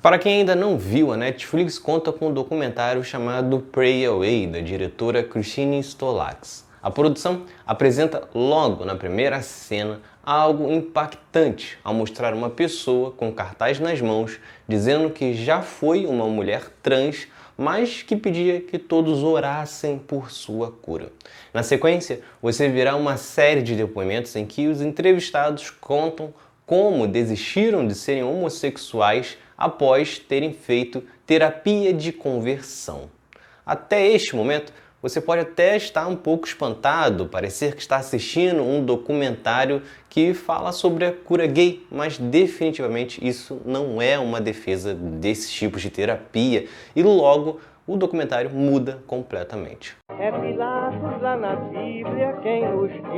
Para quem ainda não viu, a Netflix conta com um documentário chamado Pray Away, da diretora Christine Stolax. A produção apresenta logo na primeira cena algo impactante ao mostrar uma pessoa com cartaz nas mãos dizendo que já foi uma mulher trans, mas que pedia que todos orassem por sua cura. Na sequência, você verá uma série de depoimentos em que os entrevistados contam como desistiram de serem homossexuais após terem feito terapia de conversão. Até este momento, você pode até estar um pouco espantado, parecer que está assistindo um documentário que fala sobre a cura gay, mas definitivamente isso não é uma defesa desses tipos de terapia e logo o documentário muda completamente. É Pilatos lá na Bíblia quem nos diz,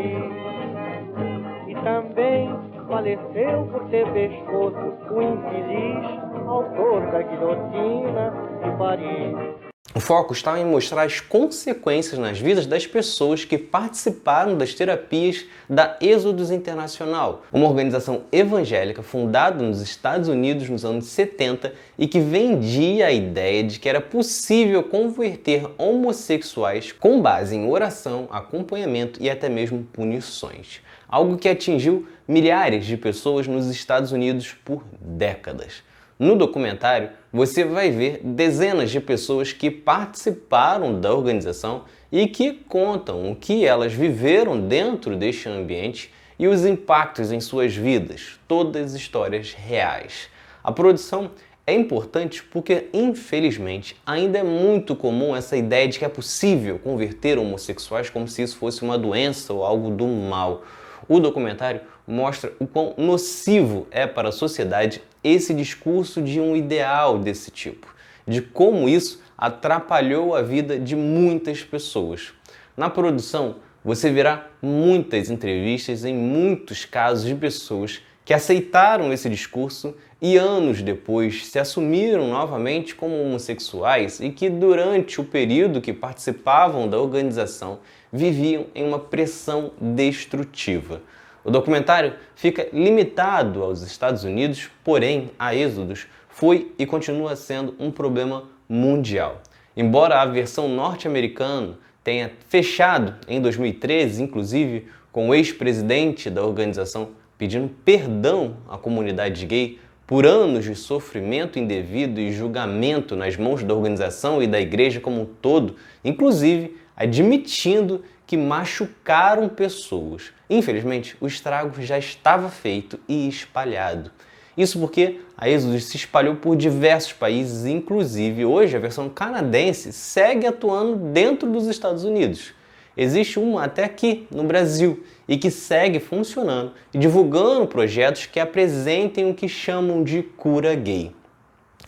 e também faleceu por ter pescoço o infeliz autor da guilhotina de Paris. O foco está em mostrar as consequências nas vidas das pessoas que participaram das terapias da Êxodos Internacional, uma organização evangélica fundada nos Estados Unidos nos anos 70 e que vendia a ideia de que era possível converter homossexuais com base em oração, acompanhamento e até mesmo punições. Algo que atingiu milhares de pessoas nos Estados Unidos por décadas. No documentário, você vai ver dezenas de pessoas que participaram da organização e que contam o que elas viveram dentro deste ambiente e os impactos em suas vidas, todas histórias reais. A produção é importante porque, infelizmente, ainda é muito comum essa ideia de que é possível converter homossexuais como se isso fosse uma doença ou algo do mal. O documentário mostra o quão nocivo é para a sociedade esse discurso de um ideal desse tipo, de como isso atrapalhou a vida de muitas pessoas. Na produção, você verá muitas entrevistas em muitos casos de pessoas que aceitaram esse discurso e anos depois se assumiram novamente como homossexuais e que durante o período que participavam da organização viviam em uma pressão destrutiva. O documentário fica limitado aos Estados Unidos, porém, a Êxodos foi e continua sendo um problema mundial. Embora a versão norte-americana tenha fechado em 2013, inclusive com o ex-presidente da organização pedindo perdão à comunidade gay por anos de sofrimento indevido e julgamento nas mãos da organização e da igreja como um todo, inclusive admitindo que machucaram pessoas. Infelizmente, o estrago já estava feito e espalhado. Isso porque a Exodus se espalhou por diversos países, inclusive hoje a versão canadense segue atuando dentro dos Estados Unidos. Existe uma até aqui no Brasil e que segue funcionando e divulgando projetos que apresentem o que chamam de cura gay.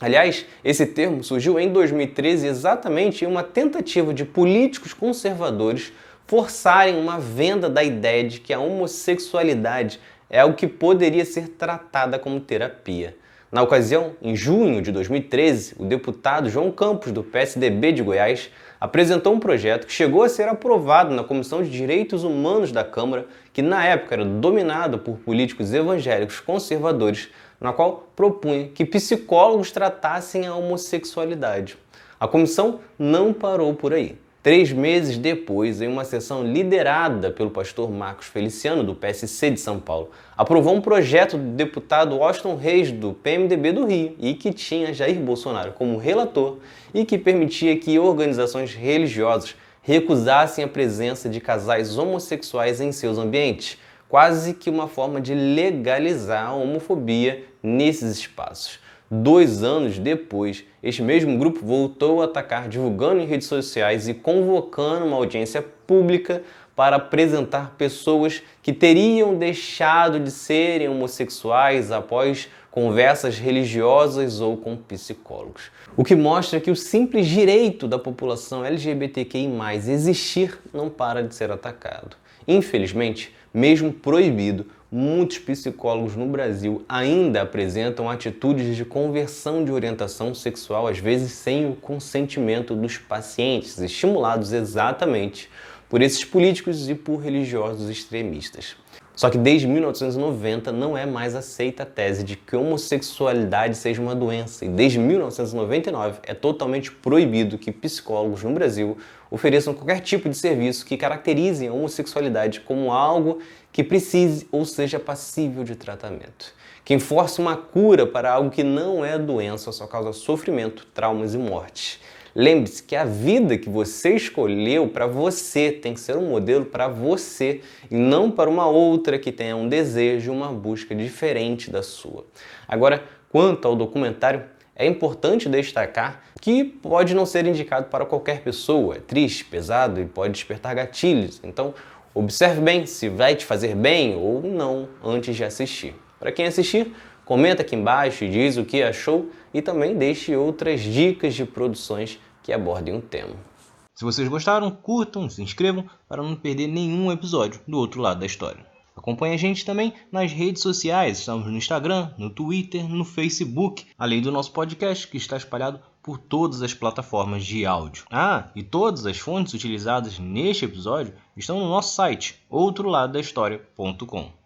Aliás, esse termo surgiu em 2013 exatamente em uma tentativa de políticos conservadores forçarem uma venda da ideia de que a homossexualidade é algo que poderia ser tratada como terapia. Na ocasião, em junho de 2013, o deputado João Campos, do PSDB de Goiás, apresentou um projeto que chegou a ser aprovado na Comissão de Direitos Humanos da Câmara, que na época era dominada por políticos evangélicos conservadores, na qual propunha que psicólogos tratassem a homossexualidade. A comissão não parou por aí. Três meses depois, em uma sessão liderada pelo pastor Marcos Feliciano, do PSC de São Paulo, aprovou um projeto do deputado Washington Reis, do PMDB do Rio, e que tinha Jair Bolsonaro como relator e que permitia que organizações religiosas recusassem a presença de casais homossexuais em seus ambientes, quase que uma forma de legalizar a homofobia nesses espaços. Dois anos depois, este mesmo grupo voltou a atacar divulgando em redes sociais e convocando uma audiência pública para apresentar pessoas que teriam deixado de serem homossexuais após conversas religiosas ou com psicólogos. O que mostra que o simples direito da população LGBTQI existir não para de ser atacado. Infelizmente, mesmo proibido, muitos psicólogos no Brasil ainda apresentam atitudes de conversão de orientação sexual, às vezes sem o consentimento dos pacientes, estimulados exatamente por esses políticos e por religiosos extremistas. Só que desde 1990 não é mais aceita a tese de que homossexualidade seja uma doença, e desde 1999 é totalmente proibido que psicólogos no Brasil ofereçam qualquer tipo de serviço que caracterize a homossexualidade como algo que precise ou seja passível de tratamento. Quem força uma cura para algo que não é doença só causa sofrimento, traumas e morte. Lembre-se que a vida que você escolheu para você tem que ser um modelo para você e não para uma outra que tenha um desejo, uma busca diferente da sua. Agora, quanto ao documentário, é importante destacar que pode não ser indicado para qualquer pessoa, é triste, pesado e pode despertar gatilhos. Então, observe bem se vai te fazer bem ou não antes de assistir. Para quem assistir, Comenta aqui embaixo e diz o que achou e também deixe outras dicas de produções que abordem o tema. Se vocês gostaram, curtam, se inscrevam para não perder nenhum episódio do outro lado da história. Acompanhe a gente também nas redes sociais, estamos no Instagram, no Twitter, no Facebook, além do nosso podcast que está espalhado por todas as plataformas de áudio. Ah, e todas as fontes utilizadas neste episódio estão no nosso site, outroladodahistoria.com.